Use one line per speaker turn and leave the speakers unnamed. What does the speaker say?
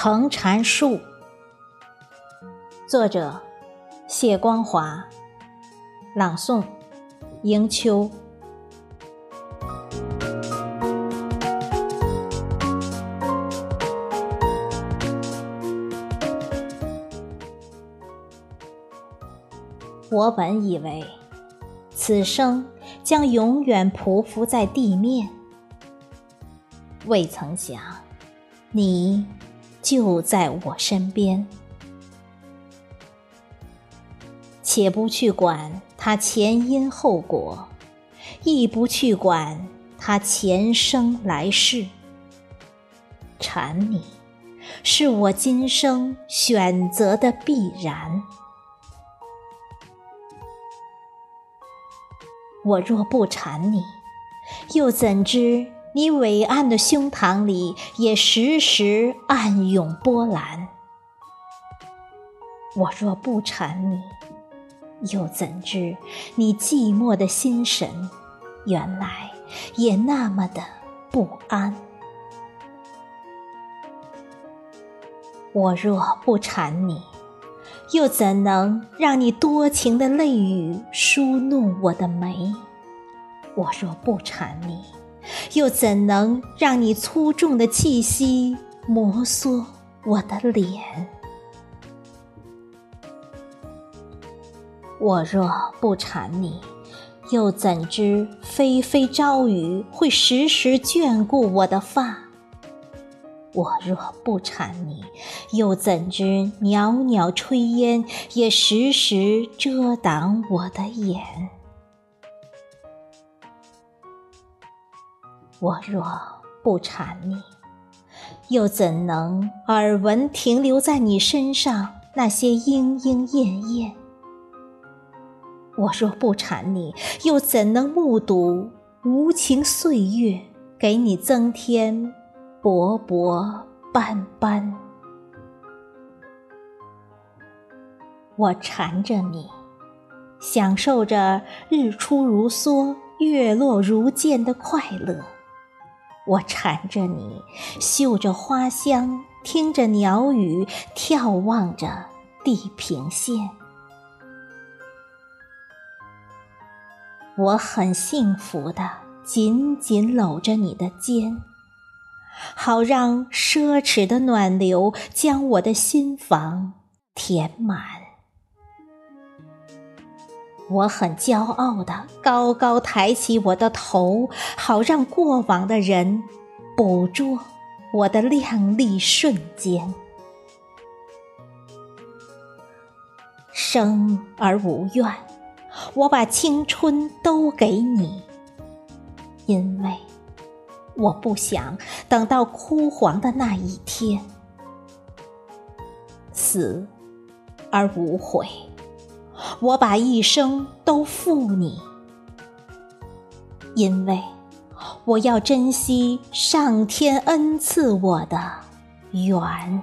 藤缠树。作者：谢光华。朗诵：迎秋。我本以为，此生将永远匍匐在地面，未曾想，你就在我身边。且不去管它前因后果，亦不去管它前生来世。缠你，是我今生选择的必然。我若不缠你，又怎知你伟岸的胸膛里也时时暗涌波澜？我若不缠你，又怎知你寂寞的心神原来也那么的不安？我若不缠你，又怎能让你多情的泪雨梳弄我的眉？我若不缠你，又怎能让你粗重的气息摩挲我的脸？我若不缠你，又怎知霏霏朝雨会时时眷顾我的发？我若不缠你，又怎知袅袅炊烟也时时遮挡我的眼？我若不缠你，又怎能耳闻停留在你身上那些莺莺燕燕？我若不缠你，又怎能目睹无情岁月给你增添？薄薄斑斑，我缠着你，享受着日出如梭、月落如箭的快乐；我缠着你，嗅着花香，听着鸟语，眺望着地平线。我很幸福的紧紧搂着你的肩。好让奢侈的暖流将我的心房填满。我很骄傲的高高抬起我的头，好让过往的人捕捉我的靓丽瞬间。生而无怨，我把青春都给你，因为。我不想等到枯黄的那一天，死而无悔。我把一生都付你，因为我要珍惜上天恩赐我的缘。